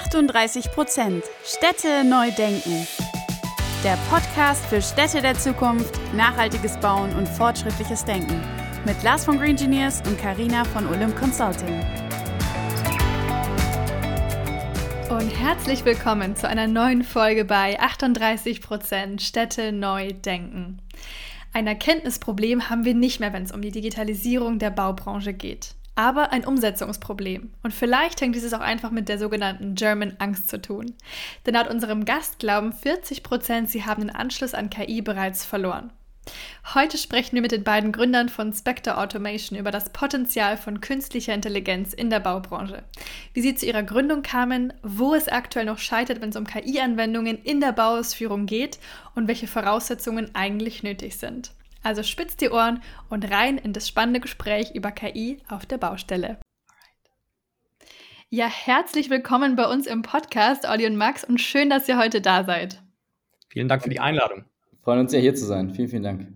38 Prozent Städte neu denken. Der Podcast für Städte der Zukunft, nachhaltiges Bauen und fortschrittliches Denken. Mit Lars von Green Engineers und Karina von Olymp Consulting. Und herzlich willkommen zu einer neuen Folge bei 38 Prozent Städte neu denken. Ein Erkenntnisproblem haben wir nicht mehr, wenn es um die Digitalisierung der Baubranche geht aber ein Umsetzungsproblem. Und vielleicht hängt dieses auch einfach mit der sogenannten German Angst zu tun. Denn laut unserem Gast glauben 40 Prozent, sie haben den Anschluss an KI bereits verloren. Heute sprechen wir mit den beiden Gründern von Spectre Automation über das Potenzial von künstlicher Intelligenz in der Baubranche, wie sie zu ihrer Gründung kamen, wo es aktuell noch scheitert, wenn es um KI-Anwendungen in der Bauausführung geht und welche Voraussetzungen eigentlich nötig sind. Also spitzt die Ohren und rein in das spannende Gespräch über KI auf der Baustelle. Ja, herzlich willkommen bei uns im Podcast, Olli und Max, und schön, dass ihr heute da seid. Vielen Dank für die Einladung. Wir freuen uns sehr, hier zu sein. Vielen, vielen Dank.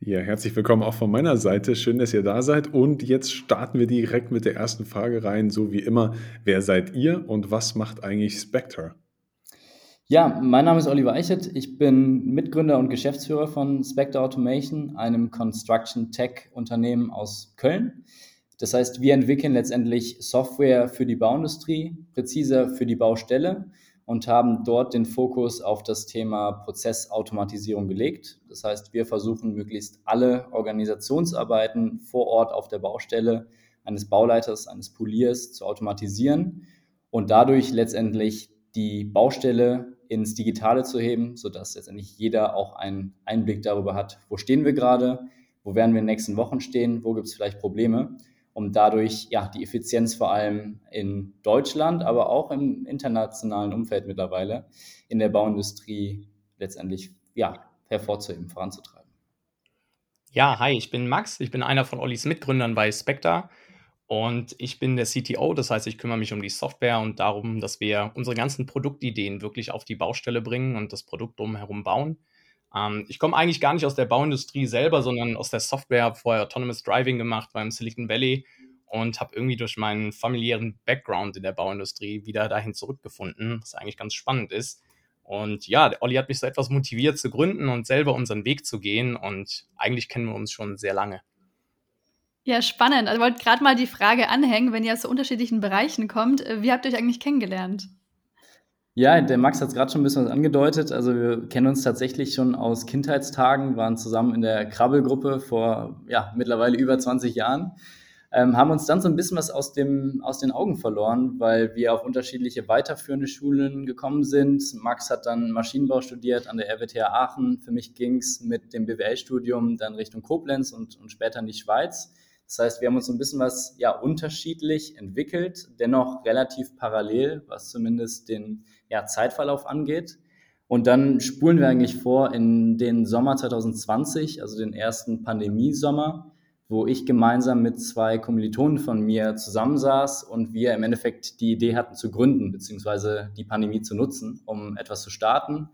Ja, herzlich willkommen auch von meiner Seite. Schön, dass ihr da seid. Und jetzt starten wir direkt mit der ersten Frage rein, so wie immer. Wer seid ihr und was macht eigentlich Spectre? Ja, mein Name ist Oliver Eichert. Ich bin Mitgründer und Geschäftsführer von Spectre Automation, einem Construction Tech Unternehmen aus Köln. Das heißt, wir entwickeln letztendlich Software für die Bauindustrie, präziser für die Baustelle und haben dort den Fokus auf das Thema Prozessautomatisierung gelegt. Das heißt, wir versuchen möglichst alle Organisationsarbeiten vor Ort auf der Baustelle eines Bauleiters, eines Poliers zu automatisieren und dadurch letztendlich die Baustelle ins Digitale zu heben, sodass letztendlich jeder auch einen Einblick darüber hat, wo stehen wir gerade, wo werden wir in den nächsten Wochen stehen, wo gibt es vielleicht Probleme, um dadurch ja, die Effizienz vor allem in Deutschland, aber auch im internationalen Umfeld mittlerweile in der Bauindustrie letztendlich ja, hervorzuheben, voranzutreiben. Ja, hi, ich bin Max, ich bin einer von Ollis Mitgründern bei Spectre. Und ich bin der CTO, das heißt, ich kümmere mich um die Software und darum, dass wir unsere ganzen Produktideen wirklich auf die Baustelle bringen und das Produkt drumherum bauen. Ähm, ich komme eigentlich gar nicht aus der Bauindustrie selber, sondern aus der Software, habe vorher Autonomous Driving gemacht beim Silicon Valley und habe irgendwie durch meinen familiären Background in der Bauindustrie wieder dahin zurückgefunden, was eigentlich ganz spannend ist. Und ja, Olli hat mich so etwas motiviert zu gründen und selber unseren Weg zu gehen und eigentlich kennen wir uns schon sehr lange. Ja, spannend. Also wollte gerade mal die Frage anhängen, wenn ihr aus so unterschiedlichen Bereichen kommt, äh, wie habt ihr euch eigentlich kennengelernt? Ja, der Max hat es gerade schon ein bisschen was angedeutet. Also wir kennen uns tatsächlich schon aus Kindheitstagen, waren zusammen in der Krabbelgruppe vor ja, mittlerweile über 20 Jahren, ähm, haben uns dann so ein bisschen was aus, dem, aus den Augen verloren, weil wir auf unterschiedliche weiterführende Schulen gekommen sind. Max hat dann Maschinenbau studiert an der RWTH Aachen. Für mich ging es mit dem BWL-Studium dann Richtung Koblenz und, und später in die Schweiz. Das heißt, wir haben uns ein bisschen was ja unterschiedlich entwickelt, dennoch relativ parallel, was zumindest den ja, Zeitverlauf angeht. Und dann spulen wir eigentlich vor in den Sommer 2020, also den ersten Pandemiesommer, wo ich gemeinsam mit zwei Kommilitonen von mir zusammensaß und wir im Endeffekt die Idee hatten zu gründen, beziehungsweise die Pandemie zu nutzen, um etwas zu starten.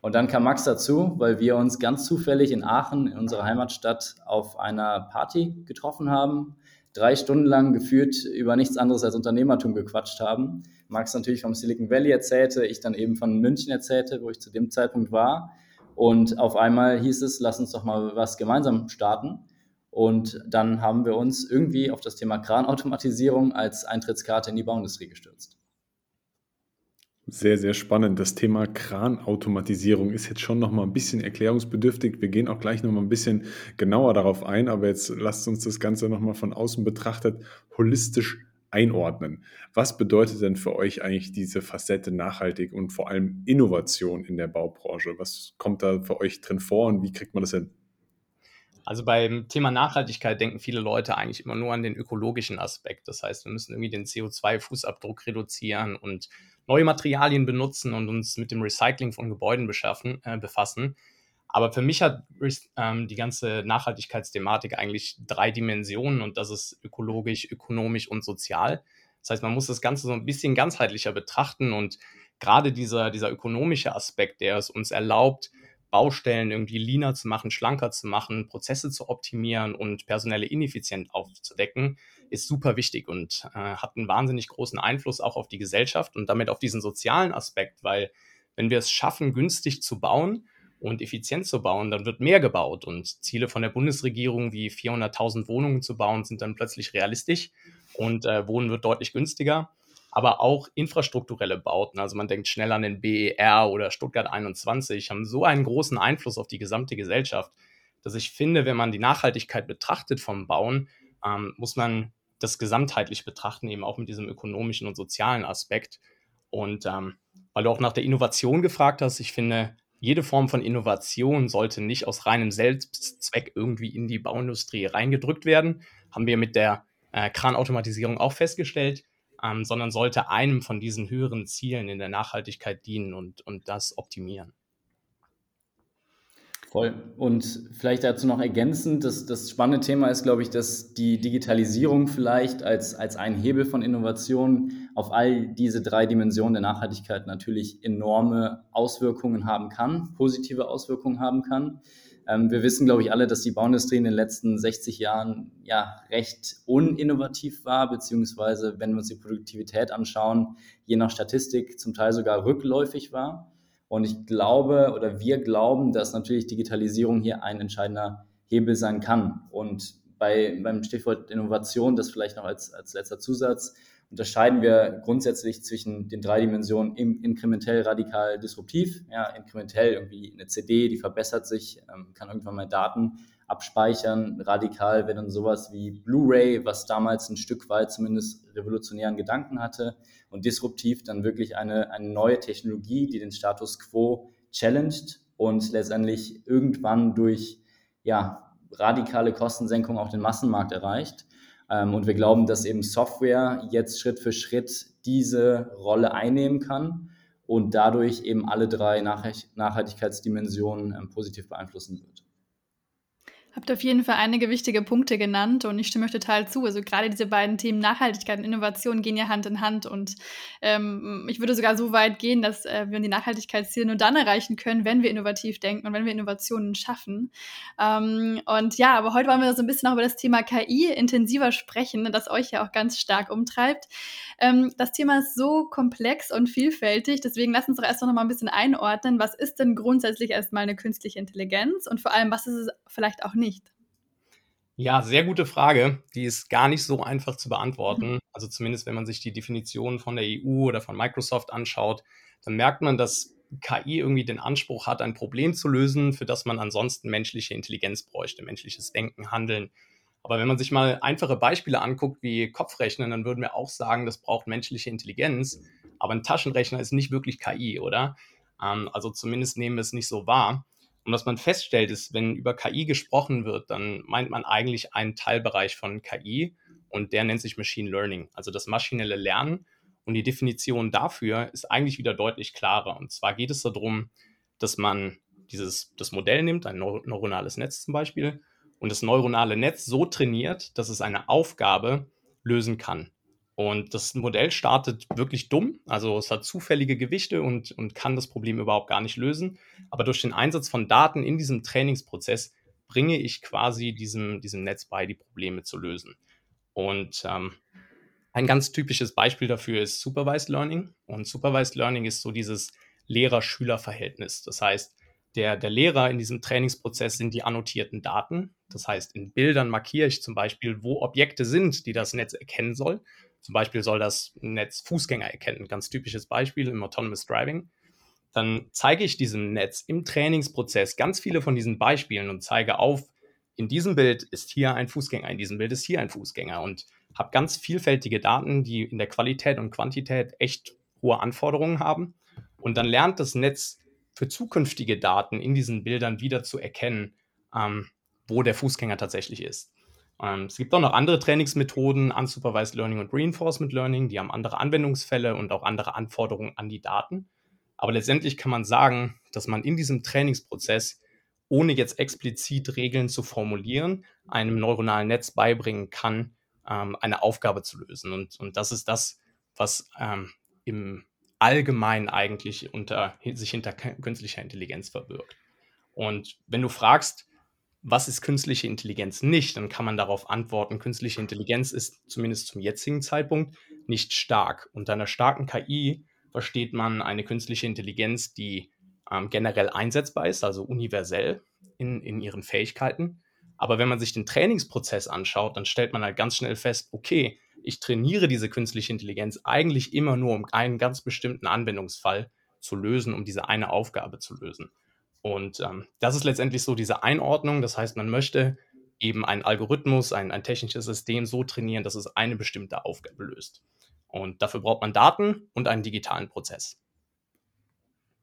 Und dann kam Max dazu, weil wir uns ganz zufällig in Aachen, in unserer Heimatstadt, auf einer Party getroffen haben, drei Stunden lang geführt über nichts anderes als Unternehmertum gequatscht haben. Max natürlich vom Silicon Valley erzählte, ich dann eben von München erzählte, wo ich zu dem Zeitpunkt war. Und auf einmal hieß es, lass uns doch mal was gemeinsam starten. Und dann haben wir uns irgendwie auf das Thema Kranautomatisierung als Eintrittskarte in die Bauindustrie gestürzt. Sehr, sehr spannend. Das Thema Kranautomatisierung ist jetzt schon noch mal ein bisschen erklärungsbedürftig. Wir gehen auch gleich noch mal ein bisschen genauer darauf ein, aber jetzt lasst uns das Ganze noch mal von außen betrachtet holistisch einordnen. Was bedeutet denn für euch eigentlich diese Facette nachhaltig und vor allem Innovation in der Baubranche? Was kommt da für euch drin vor und wie kriegt man das hin? Also beim Thema Nachhaltigkeit denken viele Leute eigentlich immer nur an den ökologischen Aspekt. Das heißt, wir müssen irgendwie den CO2-Fußabdruck reduzieren und neue Materialien benutzen und uns mit dem Recycling von Gebäuden beschaffen, äh, befassen. Aber für mich hat ähm, die ganze Nachhaltigkeitsthematik eigentlich drei Dimensionen und das ist ökologisch, ökonomisch und sozial. Das heißt, man muss das Ganze so ein bisschen ganzheitlicher betrachten und gerade dieser, dieser ökonomische Aspekt, der es uns erlaubt, Baustellen irgendwie leaner zu machen, schlanker zu machen, Prozesse zu optimieren und personelle Ineffizienz aufzudecken, ist super wichtig und äh, hat einen wahnsinnig großen Einfluss auch auf die Gesellschaft und damit auf diesen sozialen Aspekt, weil wenn wir es schaffen, günstig zu bauen und effizient zu bauen, dann wird mehr gebaut und Ziele von der Bundesregierung wie 400.000 Wohnungen zu bauen sind dann plötzlich realistisch und äh, Wohnen wird deutlich günstiger aber auch infrastrukturelle Bauten, also man denkt schnell an den BER oder Stuttgart 21, haben so einen großen Einfluss auf die gesamte Gesellschaft, dass ich finde, wenn man die Nachhaltigkeit betrachtet vom Bauen, ähm, muss man das gesamtheitlich betrachten, eben auch mit diesem ökonomischen und sozialen Aspekt. Und ähm, weil du auch nach der Innovation gefragt hast, ich finde, jede Form von Innovation sollte nicht aus reinem Selbstzweck irgendwie in die Bauindustrie reingedrückt werden. Haben wir mit der äh, Kranautomatisierung auch festgestellt ähm, sondern sollte einem von diesen höheren Zielen in der Nachhaltigkeit dienen und, und das optimieren. Voll. Und vielleicht dazu noch ergänzend, das, das spannende Thema ist, glaube ich, dass die Digitalisierung vielleicht als, als ein Hebel von Innovation auf all diese drei Dimensionen der Nachhaltigkeit natürlich enorme Auswirkungen haben kann, positive Auswirkungen haben kann. Ähm, wir wissen, glaube ich, alle, dass die Bauindustrie in den letzten 60 Jahren ja recht uninnovativ war, beziehungsweise, wenn wir uns die Produktivität anschauen, je nach Statistik zum Teil sogar rückläufig war. Und ich glaube oder wir glauben, dass natürlich Digitalisierung hier ein entscheidender Hebel sein kann. Und bei, beim Stichwort Innovation, das vielleicht noch als, als letzter Zusatz, unterscheiden wir grundsätzlich zwischen den drei Dimensionen inkrementell, radikal, disruptiv. Ja, inkrementell irgendwie eine CD, die verbessert sich, ähm, kann irgendwann mal Daten abspeichern. Radikal wäre dann sowas wie Blu-ray, was damals ein Stück weit zumindest revolutionären Gedanken hatte. Und disruptiv dann wirklich eine, eine neue Technologie, die den Status quo challenged und letztendlich irgendwann durch ja, radikale Kostensenkung auch den Massenmarkt erreicht. Ähm, und wir glauben, dass eben Software jetzt Schritt für Schritt diese Rolle einnehmen kann und dadurch eben alle drei Nachhaltigkeitsdimensionen ähm, positiv beeinflussen wird. Habt auf jeden Fall einige wichtige Punkte genannt und ich stimme euch total zu. Also gerade diese beiden Themen Nachhaltigkeit und Innovation gehen ja Hand in Hand und ähm, ich würde sogar so weit gehen, dass äh, wir die Nachhaltigkeitsziele nur dann erreichen können, wenn wir innovativ denken und wenn wir Innovationen schaffen. Ähm, und ja, aber heute wollen wir so ein bisschen auch über das Thema KI intensiver sprechen, das euch ja auch ganz stark umtreibt. Ähm, das Thema ist so komplex und vielfältig, deswegen lasst uns doch erst noch mal ein bisschen einordnen. Was ist denn grundsätzlich erstmal eine künstliche Intelligenz und vor allem, was ist es vielleicht auch nicht? Nicht? Ja, sehr gute Frage. Die ist gar nicht so einfach zu beantworten. Also zumindest, wenn man sich die Definition von der EU oder von Microsoft anschaut, dann merkt man, dass KI irgendwie den Anspruch hat, ein Problem zu lösen, für das man ansonsten menschliche Intelligenz bräuchte, menschliches Denken, Handeln. Aber wenn man sich mal einfache Beispiele anguckt, wie Kopfrechnen, dann würden wir auch sagen, das braucht menschliche Intelligenz. Aber ein Taschenrechner ist nicht wirklich KI, oder? Ähm, also zumindest nehmen wir es nicht so wahr. Und was man feststellt, ist, wenn über KI gesprochen wird, dann meint man eigentlich einen Teilbereich von KI und der nennt sich Machine Learning, also das maschinelle Lernen. Und die Definition dafür ist eigentlich wieder deutlich klarer. Und zwar geht es darum, dass man dieses, das Modell nimmt, ein neuronales Netz zum Beispiel, und das neuronale Netz so trainiert, dass es eine Aufgabe lösen kann. Und das Modell startet wirklich dumm, also es hat zufällige Gewichte und, und kann das Problem überhaupt gar nicht lösen. Aber durch den Einsatz von Daten in diesem Trainingsprozess bringe ich quasi diesem, diesem Netz bei, die Probleme zu lösen. Und ähm, ein ganz typisches Beispiel dafür ist Supervised Learning. Und Supervised Learning ist so dieses Lehrer-Schüler-Verhältnis. Das heißt, der, der Lehrer in diesem Trainingsprozess sind die annotierten Daten. Das heißt, in Bildern markiere ich zum Beispiel, wo Objekte sind, die das Netz erkennen soll. Zum Beispiel soll das Netz Fußgänger erkennen, ganz typisches Beispiel im Autonomous Driving. Dann zeige ich diesem Netz im Trainingsprozess ganz viele von diesen Beispielen und zeige auf, in diesem Bild ist hier ein Fußgänger, in diesem Bild ist hier ein Fußgänger und habe ganz vielfältige Daten, die in der Qualität und Quantität echt hohe Anforderungen haben. Und dann lernt das Netz für zukünftige Daten in diesen Bildern wieder zu erkennen, ähm, wo der Fußgänger tatsächlich ist. Ähm, es gibt auch noch andere Trainingsmethoden, Unsupervised Learning und Reinforcement Learning, die haben andere Anwendungsfälle und auch andere Anforderungen an die Daten. Aber letztendlich kann man sagen, dass man in diesem Trainingsprozess, ohne jetzt explizit Regeln zu formulieren, einem neuronalen Netz beibringen kann, ähm, eine Aufgabe zu lösen. Und, und das ist das, was ähm, im Allgemeinen eigentlich unter, sich hinter künstlicher Intelligenz verbirgt. Und wenn du fragst, was ist künstliche Intelligenz nicht, dann kann man darauf antworten, künstliche Intelligenz ist zumindest zum jetzigen Zeitpunkt nicht stark. Unter einer starken KI versteht man eine künstliche Intelligenz, die ähm, generell einsetzbar ist, also universell in, in ihren Fähigkeiten. Aber wenn man sich den Trainingsprozess anschaut, dann stellt man halt ganz schnell fest, okay, ich trainiere diese künstliche Intelligenz eigentlich immer nur, um einen ganz bestimmten Anwendungsfall zu lösen, um diese eine Aufgabe zu lösen. Und ähm, das ist letztendlich so diese Einordnung. Das heißt, man möchte eben einen Algorithmus, ein, ein technisches System so trainieren, dass es eine bestimmte Aufgabe löst. Und dafür braucht man Daten und einen digitalen Prozess.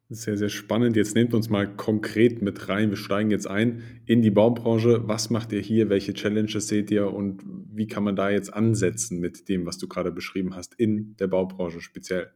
Sehr, sehr spannend. Jetzt nehmt uns mal konkret mit rein. Wir steigen jetzt ein in die Baubranche. Was macht ihr hier? Welche Challenges seht ihr? Und wie kann man da jetzt ansetzen mit dem, was du gerade beschrieben hast, in der Baubranche speziell?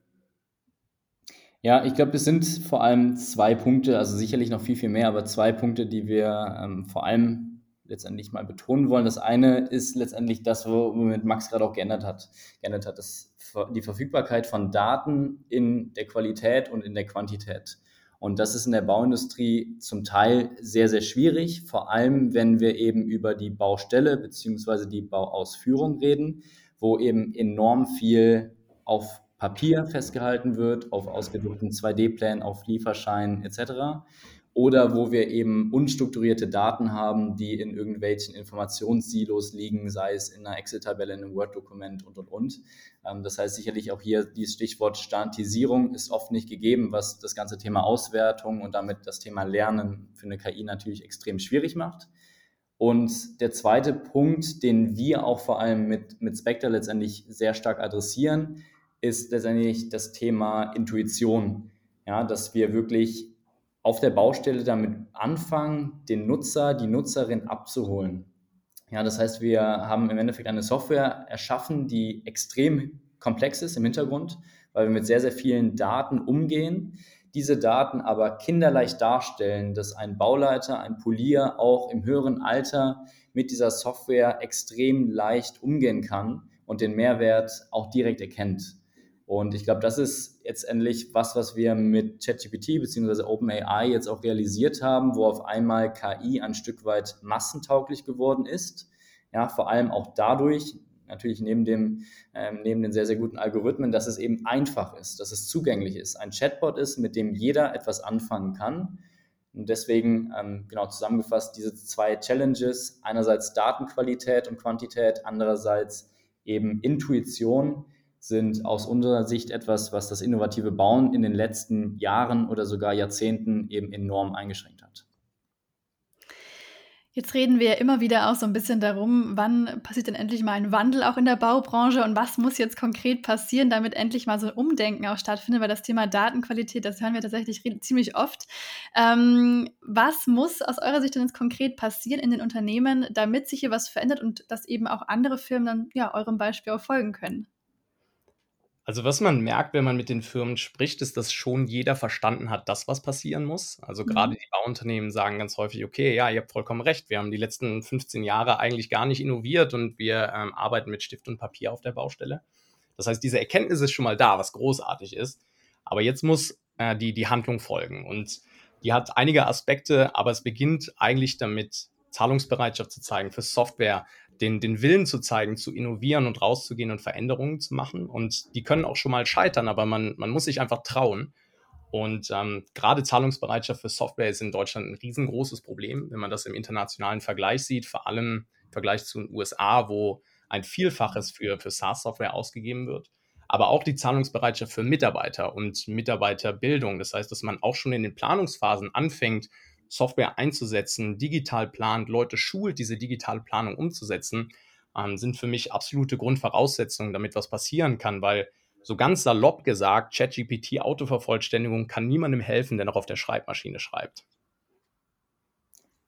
Ja, ich glaube, es sind vor allem zwei Punkte, also sicherlich noch viel, viel mehr, aber zwei Punkte, die wir ähm, vor allem letztendlich mal betonen wollen. Das eine ist letztendlich das, womit Max gerade auch geändert hat. Geändert hat, das, die Verfügbarkeit von Daten in der Qualität und in der Quantität. Und das ist in der Bauindustrie zum Teil sehr, sehr schwierig, vor allem wenn wir eben über die Baustelle beziehungsweise die Bauausführung reden, wo eben enorm viel auf Papier festgehalten wird, auf ausgedruckten 2D-Plänen, auf Lieferscheinen etc oder wo wir eben unstrukturierte Daten haben, die in irgendwelchen Informationssilos liegen, sei es in einer Excel-Tabelle, in einem Word-Dokument und, und, und. Ähm, das heißt sicherlich auch hier dieses Stichwort Standardisierung ist oft nicht gegeben, was das ganze Thema Auswertung und damit das Thema Lernen für eine KI natürlich extrem schwierig macht. Und der zweite Punkt, den wir auch vor allem mit, mit Spectre letztendlich sehr stark adressieren, ist letztendlich das Thema Intuition. Ja, dass wir wirklich auf der Baustelle damit anfangen, den Nutzer, die Nutzerin abzuholen. Ja, das heißt, wir haben im Endeffekt eine Software erschaffen, die extrem komplex ist im Hintergrund, weil wir mit sehr, sehr vielen Daten umgehen, diese Daten aber kinderleicht darstellen, dass ein Bauleiter, ein Polier auch im höheren Alter mit dieser Software extrem leicht umgehen kann und den Mehrwert auch direkt erkennt. Und ich glaube, das ist jetzt endlich was, was wir mit ChatGPT bzw. OpenAI jetzt auch realisiert haben, wo auf einmal KI ein Stück weit massentauglich geworden ist. Ja, vor allem auch dadurch, natürlich neben, dem, ähm, neben den sehr, sehr guten Algorithmen, dass es eben einfach ist, dass es zugänglich ist, ein Chatbot ist, mit dem jeder etwas anfangen kann. Und deswegen, ähm, genau zusammengefasst, diese zwei Challenges, einerseits Datenqualität und Quantität, andererseits eben Intuition, sind aus unserer Sicht etwas, was das innovative Bauen in den letzten Jahren oder sogar Jahrzehnten eben enorm eingeschränkt hat. Jetzt reden wir immer wieder auch so ein bisschen darum, wann passiert denn endlich mal ein Wandel auch in der Baubranche und was muss jetzt konkret passieren, damit endlich mal so ein Umdenken auch stattfindet, weil das Thema Datenqualität, das hören wir tatsächlich ziemlich oft. Ähm, was muss aus eurer Sicht denn jetzt konkret passieren in den Unternehmen, damit sich hier was verändert und dass eben auch andere Firmen dann ja eurem Beispiel auch folgen können? Also was man merkt, wenn man mit den Firmen spricht, ist, dass schon jeder verstanden hat, dass was passieren muss. Also mhm. gerade die Bauunternehmen sagen ganz häufig, okay, ja, ihr habt vollkommen recht, wir haben die letzten 15 Jahre eigentlich gar nicht innoviert und wir ähm, arbeiten mit Stift und Papier auf der Baustelle. Das heißt, diese Erkenntnis ist schon mal da, was großartig ist. Aber jetzt muss äh, die, die Handlung folgen. Und die hat einige Aspekte, aber es beginnt eigentlich damit, Zahlungsbereitschaft zu zeigen für Software, den, den Willen zu zeigen, zu innovieren und rauszugehen und Veränderungen zu machen. Und die können auch schon mal scheitern, aber man, man muss sich einfach trauen. Und ähm, gerade Zahlungsbereitschaft für Software ist in Deutschland ein riesengroßes Problem, wenn man das im internationalen Vergleich sieht, vor allem im Vergleich zu den USA, wo ein Vielfaches für, für SaaS-Software ausgegeben wird. Aber auch die Zahlungsbereitschaft für Mitarbeiter und Mitarbeiterbildung. Das heißt, dass man auch schon in den Planungsphasen anfängt, Software einzusetzen, digital plant, Leute schult, diese digitale Planung umzusetzen, ähm, sind für mich absolute Grundvoraussetzungen, damit was passieren kann, weil so ganz salopp gesagt, ChatGPT Autovervollständigung kann niemandem helfen, der noch auf der Schreibmaschine schreibt.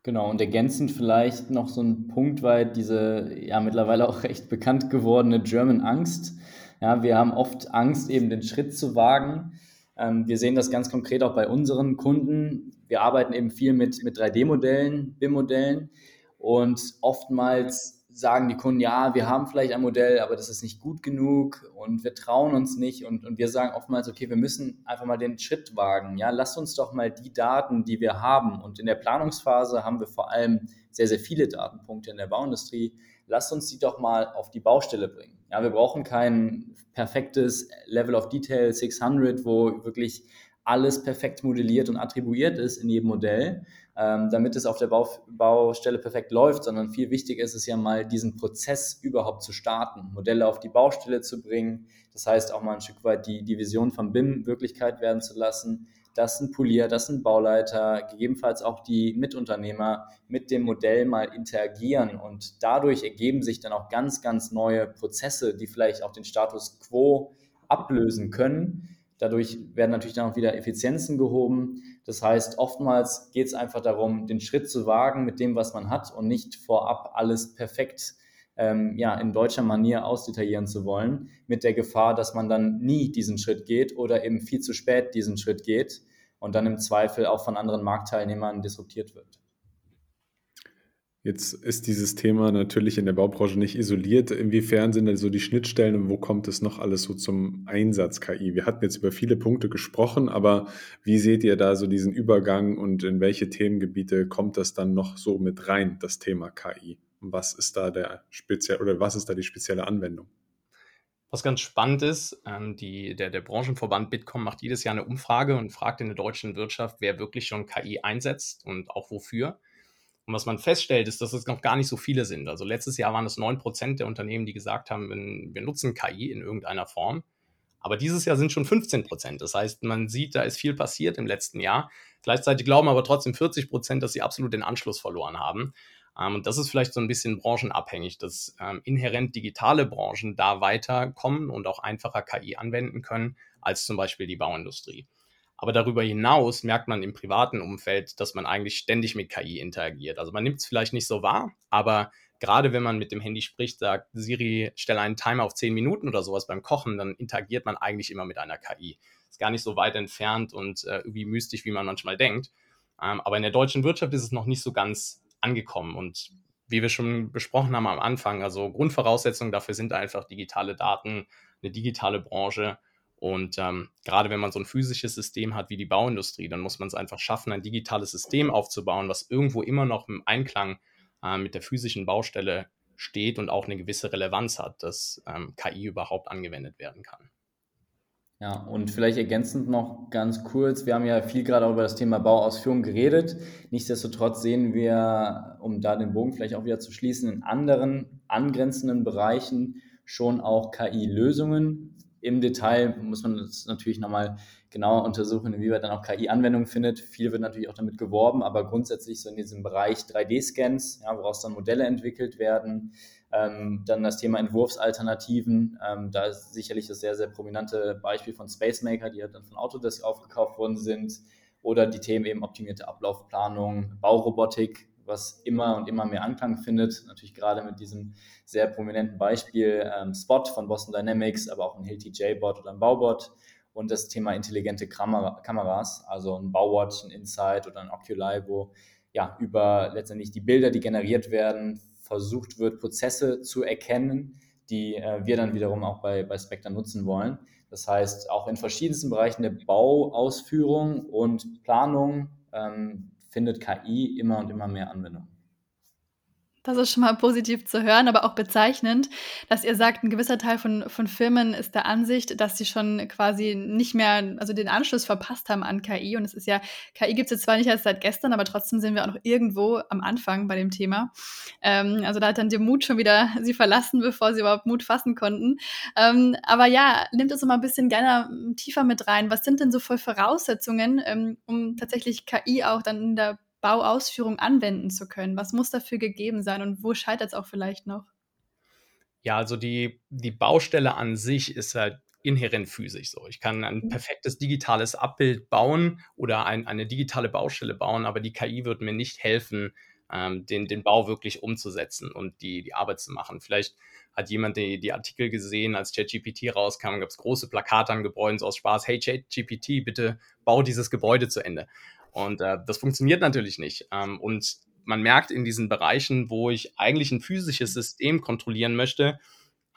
Genau, und ergänzend vielleicht noch so ein Punkt, weil diese ja mittlerweile auch recht bekannt gewordene German Angst. Ja, wir haben oft Angst, eben den Schritt zu wagen. Ähm, wir sehen das ganz konkret auch bei unseren Kunden. Wir arbeiten eben viel mit, mit 3D-Modellen, BIM-Modellen und oftmals sagen die Kunden, ja, wir haben vielleicht ein Modell, aber das ist nicht gut genug und wir trauen uns nicht und, und wir sagen oftmals, okay, wir müssen einfach mal den Schritt wagen. Ja, lasst uns doch mal die Daten, die wir haben und in der Planungsphase haben wir vor allem sehr, sehr viele Datenpunkte in der Bauindustrie. Lasst uns die doch mal auf die Baustelle bringen. Ja, wir brauchen kein perfektes Level of Detail 600, wo wirklich alles perfekt modelliert und attribuiert ist in jedem Modell, ähm, damit es auf der Bau Baustelle perfekt läuft, sondern viel wichtiger ist es ja mal, diesen Prozess überhaupt zu starten, Modelle auf die Baustelle zu bringen. Das heißt auch mal ein Stück weit die, die Vision von BIM Wirklichkeit werden zu lassen, dass ein Polier, dass ein Bauleiter, gegebenenfalls auch die Mitunternehmer mit dem Modell mal interagieren und dadurch ergeben sich dann auch ganz, ganz neue Prozesse, die vielleicht auch den Status quo ablösen können Dadurch werden natürlich dann auch wieder Effizienzen gehoben. Das heißt, oftmals geht es einfach darum, den Schritt zu wagen mit dem, was man hat und nicht vorab alles perfekt ähm, ja, in deutscher Manier ausdetaillieren zu wollen, mit der Gefahr, dass man dann nie diesen Schritt geht oder eben viel zu spät diesen Schritt geht und dann im Zweifel auch von anderen Marktteilnehmern disruptiert wird. Jetzt ist dieses Thema natürlich in der Baubranche nicht isoliert. Inwiefern sind denn so die Schnittstellen und wo kommt es noch alles so zum Einsatz KI? Wir hatten jetzt über viele Punkte gesprochen, aber wie seht ihr da so diesen Übergang und in welche Themengebiete kommt das dann noch so mit rein, das Thema KI? Was ist da der speziell oder was ist da die spezielle Anwendung? Was ganz spannend ist, ähm, die, der, der Branchenverband Bitkom macht jedes Jahr eine Umfrage und fragt in der deutschen Wirtschaft, wer wirklich schon KI einsetzt und auch wofür. Und was man feststellt, ist, dass es noch gar nicht so viele sind. Also letztes Jahr waren es 9% der Unternehmen, die gesagt haben, wir nutzen KI in irgendeiner Form. Aber dieses Jahr sind schon 15 Prozent. Das heißt, man sieht, da ist viel passiert im letzten Jahr. Gleichzeitig glauben aber trotzdem 40 Prozent, dass sie absolut den Anschluss verloren haben. Ähm, und das ist vielleicht so ein bisschen branchenabhängig, dass ähm, inhärent digitale Branchen da weiterkommen und auch einfacher KI anwenden können als zum Beispiel die Bauindustrie. Aber darüber hinaus merkt man im privaten Umfeld, dass man eigentlich ständig mit KI interagiert. Also man nimmt es vielleicht nicht so wahr, aber gerade wenn man mit dem Handy spricht, sagt Siri, stelle einen Timer auf 10 Minuten oder sowas beim Kochen, dann interagiert man eigentlich immer mit einer KI. Ist gar nicht so weit entfernt und äh, irgendwie mystisch, wie man manchmal denkt. Ähm, aber in der deutschen Wirtschaft ist es noch nicht so ganz angekommen. Und wie wir schon besprochen haben am Anfang, also Grundvoraussetzungen dafür sind einfach digitale Daten, eine digitale Branche und ähm, gerade wenn man so ein physisches System hat wie die Bauindustrie, dann muss man es einfach schaffen, ein digitales System aufzubauen, was irgendwo immer noch im Einklang äh, mit der physischen Baustelle steht und auch eine gewisse Relevanz hat, dass ähm, KI überhaupt angewendet werden kann. Ja, und vielleicht ergänzend noch ganz kurz, wir haben ja viel gerade auch über das Thema Bauausführung geredet. Nichtsdestotrotz sehen wir, um da den Bogen vielleicht auch wieder zu schließen, in anderen angrenzenden Bereichen schon auch KI-Lösungen, im Detail muss man das natürlich nochmal genauer untersuchen, inwieweit dann auch KI Anwendung findet. Viel wird natürlich auch damit geworben, aber grundsätzlich so in diesem Bereich 3D-Scans, ja, woraus dann Modelle entwickelt werden. Ähm, dann das Thema Entwurfsalternativen. Ähm, da ist sicherlich das sehr, sehr prominente Beispiel von Spacemaker, die ja dann von Autodesk aufgekauft worden sind. Oder die Themen eben optimierte Ablaufplanung, Baurobotik, was immer und immer mehr Anklang findet. Natürlich gerade mit diesem sehr prominenten Beispiel ähm, Spot von Boston Dynamics, aber auch ein Hilti J-Bot oder ein Baubot und das Thema intelligente Kamera, Kameras, also ein Bauwatch, ein Insight oder ein Oculii, wo ja über letztendlich die Bilder, die generiert werden, versucht wird, Prozesse zu erkennen, die äh, wir dann wiederum auch bei, bei Spectre nutzen wollen. Das heißt, auch in verschiedensten Bereichen der Bauausführung und Planung ähm, findet KI immer und immer mehr Anwendung. Das ist schon mal positiv zu hören, aber auch bezeichnend, dass ihr sagt, ein gewisser Teil von, von Firmen ist der Ansicht, dass sie schon quasi nicht mehr, also den Anschluss verpasst haben an KI. Und es ist ja, KI gibt es jetzt zwar nicht erst seit gestern, aber trotzdem sind wir auch noch irgendwo am Anfang bei dem Thema. Ähm, also da hat dann der Mut schon wieder sie verlassen, bevor sie überhaupt Mut fassen konnten. Ähm, aber ja, nimmt uns mal ein bisschen gerne tiefer mit rein. Was sind denn so voll Voraussetzungen, ähm, um tatsächlich KI auch dann in der Bauausführung anwenden zu können? Was muss dafür gegeben sein und wo scheitert es auch vielleicht noch? Ja, also die, die Baustelle an sich ist halt inhärent physisch so. Ich kann ein mhm. perfektes digitales Abbild bauen oder ein, eine digitale Baustelle bauen, aber die KI wird mir nicht helfen, ähm, den, den Bau wirklich umzusetzen und die, die Arbeit zu machen. Vielleicht hat jemand die, die Artikel gesehen, als ChatGPT rauskam, gab es große Plakate an Gebäuden so aus Spaß, hey ChatGPT, bitte bau dieses Gebäude zu Ende. Und äh, das funktioniert natürlich nicht. Ähm, und man merkt in diesen Bereichen, wo ich eigentlich ein physisches System kontrollieren möchte,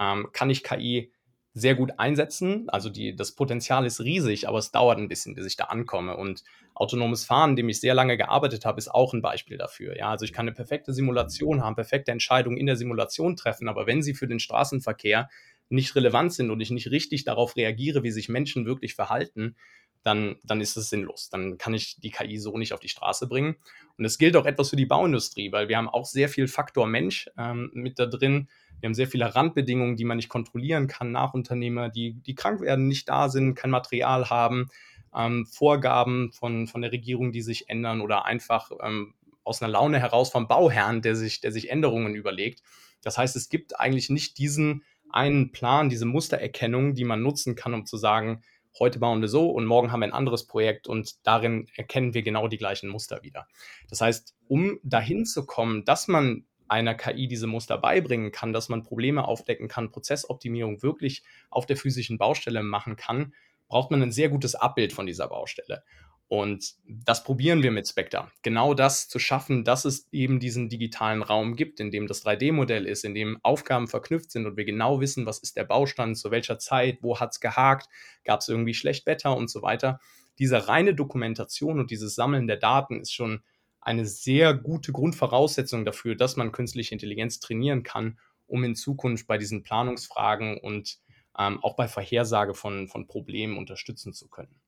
ähm, kann ich KI sehr gut einsetzen. Also die, das Potenzial ist riesig, aber es dauert ein bisschen, bis ich da ankomme. Und autonomes Fahren, dem ich sehr lange gearbeitet habe, ist auch ein Beispiel dafür. Ja, also ich kann eine perfekte Simulation haben, perfekte Entscheidungen in der Simulation treffen, aber wenn sie für den Straßenverkehr nicht relevant sind und ich nicht richtig darauf reagiere, wie sich Menschen wirklich verhalten, dann, dann ist es sinnlos. Dann kann ich die KI so nicht auf die Straße bringen. Und es gilt auch etwas für die Bauindustrie, weil wir haben auch sehr viel Faktor Mensch ähm, mit da drin. Wir haben sehr viele Randbedingungen, die man nicht kontrollieren kann, Nachunternehmer, die, die krank werden, nicht da sind, kein Material haben, ähm, Vorgaben von, von der Regierung, die sich ändern oder einfach ähm, aus einer Laune heraus vom Bauherrn, der sich, der sich Änderungen überlegt. Das heißt, es gibt eigentlich nicht diesen einen Plan, diese Mustererkennung, die man nutzen kann, um zu sagen, heute bauen wir so und morgen haben wir ein anderes Projekt und darin erkennen wir genau die gleichen Muster wieder. Das heißt, um dahin zu kommen, dass man einer KI diese Muster beibringen kann, dass man Probleme aufdecken kann, Prozessoptimierung wirklich auf der physischen Baustelle machen kann, braucht man ein sehr gutes Abbild von dieser Baustelle. Und das probieren wir mit Spectre. Genau das zu schaffen, dass es eben diesen digitalen Raum gibt, in dem das 3D-Modell ist, in dem Aufgaben verknüpft sind und wir genau wissen, was ist der Baustand, zu welcher Zeit, wo hat es gehakt, gab es irgendwie schlecht Wetter und so weiter. Diese reine Dokumentation und dieses Sammeln der Daten ist schon eine sehr gute Grundvoraussetzung dafür, dass man künstliche Intelligenz trainieren kann, um in Zukunft bei diesen Planungsfragen und ähm, auch bei Vorhersage von, von Problemen unterstützen zu können.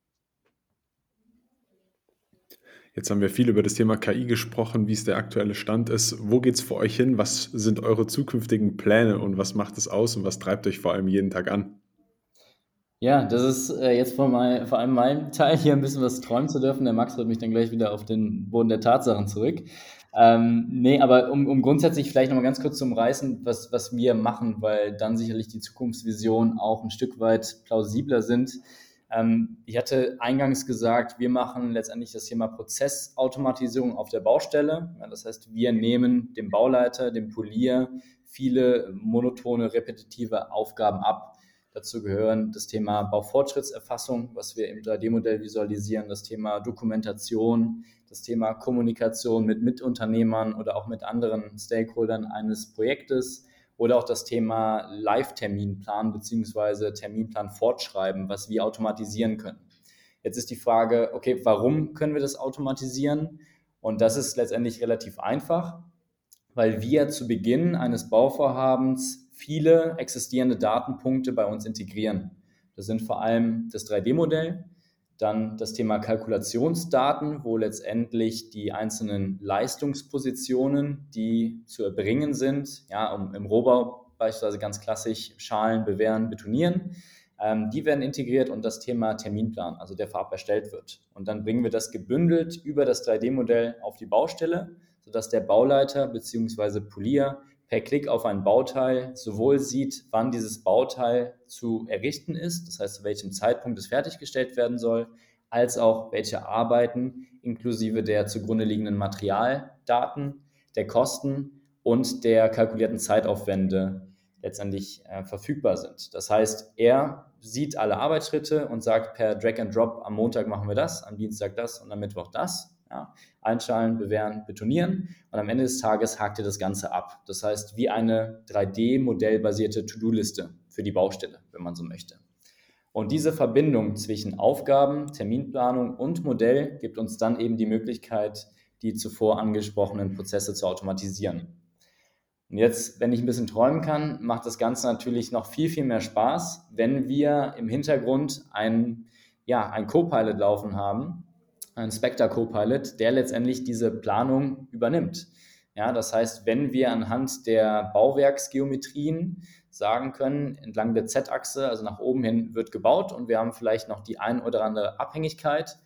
Jetzt haben wir viel über das Thema KI gesprochen, wie es der aktuelle Stand ist. Wo geht es für euch hin? Was sind eure zukünftigen Pläne und was macht es aus und was treibt euch vor allem jeden Tag an? Ja, das ist äh, jetzt vor, mein, vor allem mein Teil, hier ein bisschen was träumen zu dürfen. Der Max holt mich dann gleich wieder auf den Boden der Tatsachen zurück. Ähm, nee, aber um, um grundsätzlich vielleicht nochmal ganz kurz zu umreißen, was, was wir machen, weil dann sicherlich die Zukunftsvisionen auch ein Stück weit plausibler sind. Ähm, ich hatte eingangs gesagt, wir machen letztendlich das Thema Prozessautomatisierung auf der Baustelle. Das heißt, wir nehmen dem Bauleiter, dem Polier viele monotone, repetitive Aufgaben ab. Dazu gehören das Thema Baufortschrittserfassung, was wir im 3D-Modell visualisieren, das Thema Dokumentation, das Thema Kommunikation mit Mitunternehmern oder auch mit anderen Stakeholdern eines Projektes oder auch das Thema Live-Terminplan bzw. Terminplan fortschreiben, was wir automatisieren können. Jetzt ist die Frage, okay, warum können wir das automatisieren? Und das ist letztendlich relativ einfach, weil wir zu Beginn eines Bauvorhabens viele existierende Datenpunkte bei uns integrieren. Das sind vor allem das 3D-Modell, dann das Thema Kalkulationsdaten, wo letztendlich die einzelnen Leistungspositionen, die zu erbringen sind, ja, um, im Rohbau beispielsweise ganz klassisch Schalen, Bewähren, Betonieren, ähm, die werden integriert und das Thema Terminplan, also der vorab erstellt wird. Und dann bringen wir das gebündelt über das 3D-Modell auf die Baustelle, sodass der Bauleiter bzw. Polier per Klick auf ein Bauteil sowohl sieht, wann dieses Bauteil zu errichten ist, das heißt zu welchem Zeitpunkt es fertiggestellt werden soll, als auch welche Arbeiten inklusive der zugrunde liegenden Materialdaten, der Kosten und der kalkulierten Zeitaufwände letztendlich äh, verfügbar sind. Das heißt, er sieht alle Arbeitsschritte und sagt per Drag and Drop, am Montag machen wir das, am Dienstag das und am Mittwoch das. Ja, einschalen, bewähren, betonieren und am Ende des Tages hakt ihr das Ganze ab. Das heißt, wie eine 3D-modellbasierte To-Do-Liste für die Baustelle, wenn man so möchte. Und diese Verbindung zwischen Aufgaben, Terminplanung und Modell gibt uns dann eben die Möglichkeit, die zuvor angesprochenen Prozesse zu automatisieren. Und jetzt, wenn ich ein bisschen träumen kann, macht das Ganze natürlich noch viel, viel mehr Spaß, wenn wir im Hintergrund ein, ja, ein Co-Pilot laufen haben, ein Spectre Copilot, der letztendlich diese Planung übernimmt. Ja, das heißt, wenn wir anhand der Bauwerksgeometrien sagen können, entlang der Z-Achse, also nach oben hin wird gebaut und wir haben vielleicht noch die ein oder andere Abhängigkeit,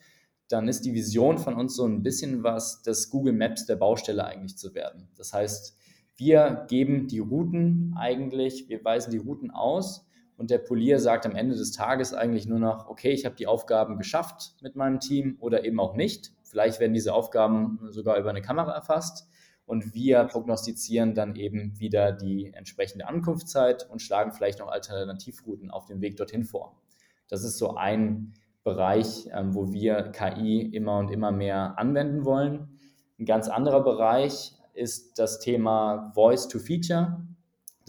dann ist die Vision von uns so ein bisschen was des Google Maps der Baustelle eigentlich zu werden. Das heißt, wir geben die Routen eigentlich, wir weisen die Routen aus und der Polier sagt am Ende des Tages eigentlich nur noch, okay, ich habe die Aufgaben geschafft mit meinem Team oder eben auch nicht. Vielleicht werden diese Aufgaben sogar über eine Kamera erfasst und wir prognostizieren dann eben wieder die entsprechende Ankunftszeit und schlagen vielleicht noch Alternativrouten auf dem Weg dorthin vor. Das ist so ein Bereich, ähm, wo wir KI immer und immer mehr anwenden wollen. Ein ganz anderer Bereich ist das Thema Voice to Feature.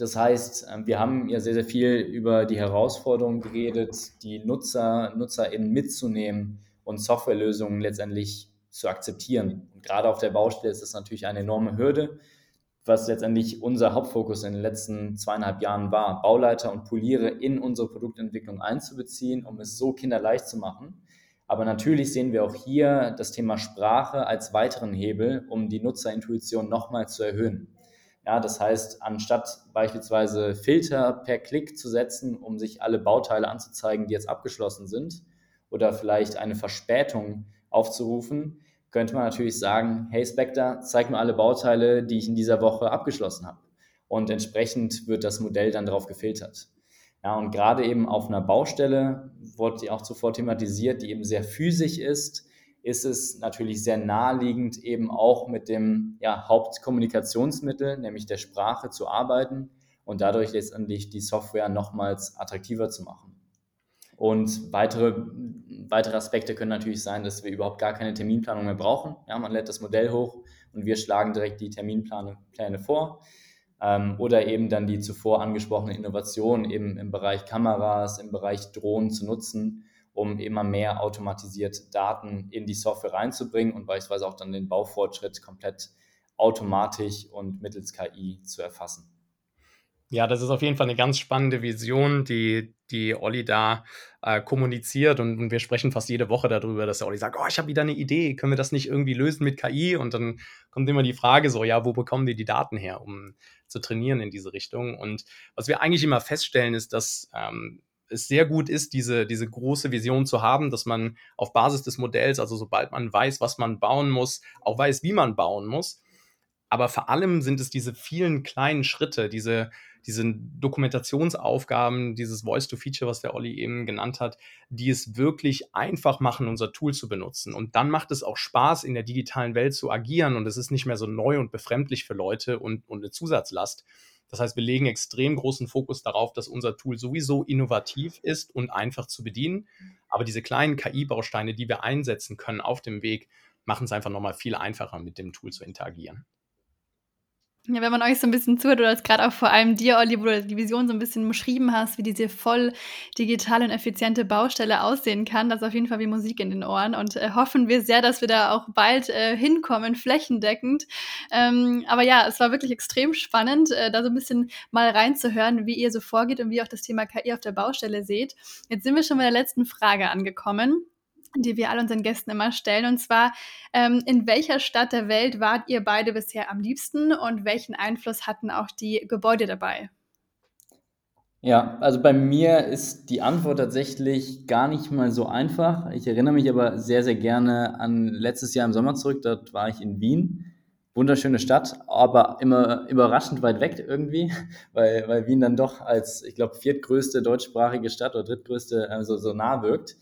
Das heißt, ähm, wir haben ja sehr, sehr viel über die Herausforderungen geredet, die Nutzer, NutzerInnen mitzunehmen und Softwarelösungen letztendlich zu akzeptieren. Und gerade auf der Baustelle ist das natürlich eine enorme Hürde, was letztendlich unser Hauptfokus in den letzten zweieinhalb Jahren war, Bauleiter und Poliere in unsere Produktentwicklung einzubeziehen, um es so kinderleicht zu machen. Aber natürlich sehen wir auch hier das Thema Sprache als weiteren Hebel, um die Nutzerintuition nochmal zu erhöhen. Ja, das heißt, anstatt beispielsweise Filter per Klick zu setzen, um sich alle Bauteile anzuzeigen, die jetzt abgeschlossen sind, oder vielleicht eine Verspätung aufzurufen, könnte man natürlich sagen, hey Spectre, zeig mir alle Bauteile, die ich in dieser Woche abgeschlossen habe. Und entsprechend wird das Modell dann darauf gefiltert. Ja, und gerade eben auf einer Baustelle, wurde die auch zuvor thematisiert, die eben sehr physisch ist, ist es natürlich sehr naheliegend, eben auch mit dem ja, Hauptkommunikationsmittel, nämlich der Sprache, zu arbeiten und dadurch letztendlich die Software nochmals attraktiver zu machen. Und weitere, weitere Aspekte können natürlich sein, dass wir überhaupt gar keine Terminplanung mehr brauchen. Ja, man lädt das Modell hoch und wir schlagen direkt die Terminpläne vor. Ähm, oder eben dann die zuvor angesprochene Innovation eben im Bereich Kameras, im Bereich Drohnen zu nutzen, um immer mehr automatisiert Daten in die Software reinzubringen und beispielsweise auch dann den Baufortschritt komplett automatisch und mittels KI zu erfassen. Ja, das ist auf jeden Fall eine ganz spannende Vision, die, die Olli da äh, kommuniziert. Und, und, wir sprechen fast jede Woche darüber, dass der Olli sagt, oh, ich habe wieder eine Idee, können wir das nicht irgendwie lösen mit KI? Und dann kommt immer die Frage so, ja, wo bekommen die die Daten her, um zu trainieren in diese Richtung? Und was wir eigentlich immer feststellen, ist, dass ähm, es sehr gut ist, diese, diese große Vision zu haben, dass man auf Basis des Modells, also sobald man weiß, was man bauen muss, auch weiß, wie man bauen muss. Aber vor allem sind es diese vielen kleinen Schritte, diese diese Dokumentationsaufgaben, dieses Voice-to-Feature, was der Olli eben genannt hat, die es wirklich einfach machen, unser Tool zu benutzen. Und dann macht es auch Spaß, in der digitalen Welt zu agieren und es ist nicht mehr so neu und befremdlich für Leute und, und eine Zusatzlast. Das heißt, wir legen extrem großen Fokus darauf, dass unser Tool sowieso innovativ ist und einfach zu bedienen. Aber diese kleinen KI-Bausteine, die wir einsetzen können auf dem Weg, machen es einfach nochmal viel einfacher, mit dem Tool zu interagieren. Ja, wenn man euch so ein bisschen zuhört, oder gerade auch vor allem dir, Olli, wo du die Vision so ein bisschen beschrieben hast, wie diese voll digitale und effiziente Baustelle aussehen kann, das ist auf jeden Fall wie Musik in den Ohren. Und äh, hoffen wir sehr, dass wir da auch bald äh, hinkommen, flächendeckend. Ähm, aber ja, es war wirklich extrem spannend, äh, da so ein bisschen mal reinzuhören, wie ihr so vorgeht und wie ihr auch das Thema KI auf der Baustelle seht. Jetzt sind wir schon bei der letzten Frage angekommen die wir all unseren Gästen immer stellen. Und zwar, ähm, in welcher Stadt der Welt wart ihr beide bisher am liebsten und welchen Einfluss hatten auch die Gebäude dabei? Ja, also bei mir ist die Antwort tatsächlich gar nicht mal so einfach. Ich erinnere mich aber sehr, sehr gerne an letztes Jahr im Sommer zurück. Dort war ich in Wien. Wunderschöne Stadt, aber immer überraschend weit weg irgendwie, weil, weil Wien dann doch als, ich glaube, viertgrößte deutschsprachige Stadt oder drittgrößte also so nah wirkt.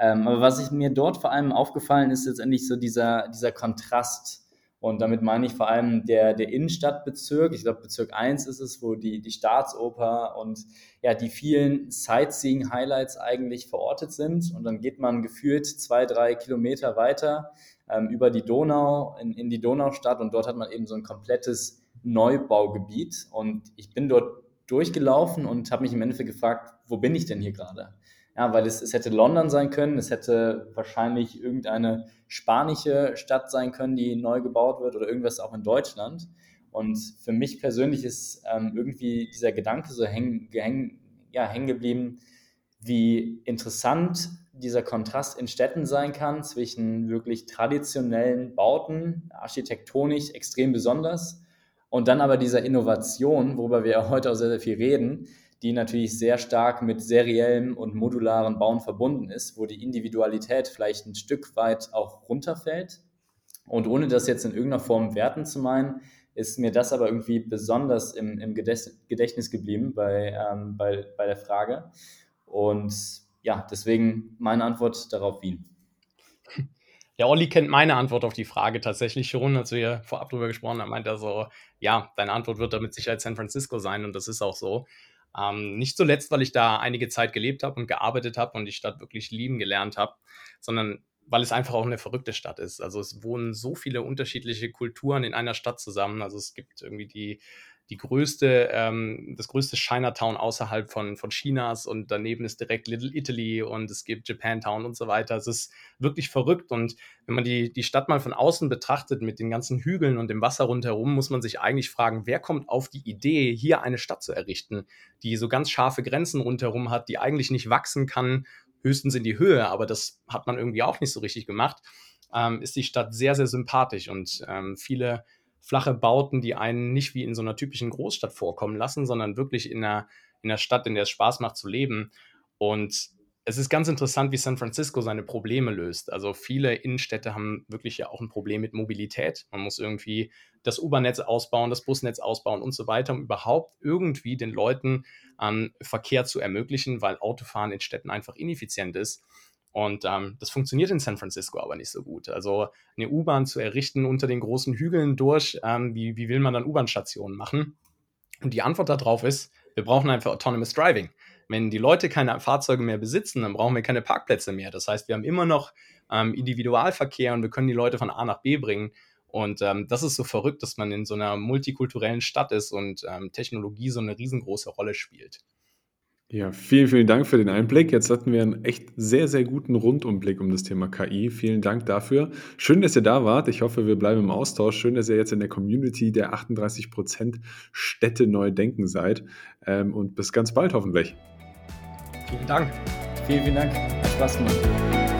Ähm, aber was ich, mir dort vor allem aufgefallen ist, letztendlich so dieser, dieser Kontrast. Und damit meine ich vor allem der, der Innenstadtbezirk. Ich glaube, Bezirk 1 ist es, wo die, die Staatsoper und ja, die vielen Sightseeing-Highlights eigentlich verortet sind. Und dann geht man gefühlt zwei, drei Kilometer weiter ähm, über die Donau in, in die Donaustadt und dort hat man eben so ein komplettes Neubaugebiet. Und ich bin dort durchgelaufen und habe mich im Endeffekt gefragt, wo bin ich denn hier gerade? Ja, weil es, es hätte London sein können, es hätte wahrscheinlich irgendeine spanische Stadt sein können, die neu gebaut wird oder irgendwas auch in Deutschland. Und für mich persönlich ist ähm, irgendwie dieser Gedanke so hängen, häng, ja, hängen geblieben, wie interessant dieser Kontrast in Städten sein kann zwischen wirklich traditionellen Bauten, architektonisch extrem besonders, und dann aber dieser Innovation, worüber wir heute auch sehr, sehr viel reden, die natürlich sehr stark mit seriellem und modularen Bauen verbunden ist, wo die Individualität vielleicht ein Stück weit auch runterfällt. Und ohne das jetzt in irgendeiner Form werten zu meinen, ist mir das aber irgendwie besonders im, im Gedächtnis geblieben bei, ähm, bei, bei der Frage. Und ja, deswegen meine Antwort darauf Wien. Der Olli kennt meine Antwort auf die Frage tatsächlich schon, als wir vorab drüber gesprochen haben, meint er so, ja, deine Antwort wird damit Sicherheit San Francisco sein und das ist auch so. Ähm, nicht zuletzt, weil ich da einige Zeit gelebt habe und gearbeitet habe und die Stadt wirklich lieben gelernt habe, sondern weil es einfach auch eine verrückte Stadt ist. Also es wohnen so viele unterschiedliche Kulturen in einer Stadt zusammen. Also es gibt irgendwie die die größte, ähm, das größte Chinatown außerhalb von, von Chinas und daneben ist direkt Little Italy und es gibt Japantown und so weiter. Es ist wirklich verrückt und wenn man die, die Stadt mal von außen betrachtet mit den ganzen Hügeln und dem Wasser rundherum, muss man sich eigentlich fragen, wer kommt auf die Idee, hier eine Stadt zu errichten, die so ganz scharfe Grenzen rundherum hat, die eigentlich nicht wachsen kann, höchstens in die Höhe, aber das hat man irgendwie auch nicht so richtig gemacht, ähm, ist die Stadt sehr, sehr sympathisch und ähm, viele flache Bauten, die einen nicht wie in so einer typischen Großstadt vorkommen lassen, sondern wirklich in einer, in einer Stadt, in der es Spaß macht zu leben. Und es ist ganz interessant, wie San Francisco seine Probleme löst. Also viele Innenstädte haben wirklich ja auch ein Problem mit Mobilität. Man muss irgendwie das U-Bahn-Netz ausbauen, das Busnetz ausbauen und so weiter, um überhaupt irgendwie den Leuten ähm, Verkehr zu ermöglichen, weil Autofahren in Städten einfach ineffizient ist. Und ähm, das funktioniert in San Francisco aber nicht so gut. Also eine U-Bahn zu errichten unter den großen Hügeln durch, ähm, wie, wie will man dann U-Bahn-Stationen machen? Und die Antwort darauf ist, wir brauchen einfach Autonomous Driving. Wenn die Leute keine Fahrzeuge mehr besitzen, dann brauchen wir keine Parkplätze mehr. Das heißt, wir haben immer noch ähm, Individualverkehr und wir können die Leute von A nach B bringen. Und ähm, das ist so verrückt, dass man in so einer multikulturellen Stadt ist und ähm, Technologie so eine riesengroße Rolle spielt. Ja, vielen, vielen Dank für den Einblick. Jetzt hatten wir einen echt sehr, sehr guten Rundumblick um das Thema KI. Vielen Dank dafür. Schön, dass ihr da wart. Ich hoffe, wir bleiben im Austausch. Schön, dass ihr jetzt in der Community der 38 Prozent Städte neu denken seid. Ähm, und bis ganz bald hoffentlich. Vielen Dank. Vielen, vielen Dank. Hat Spaß gemacht.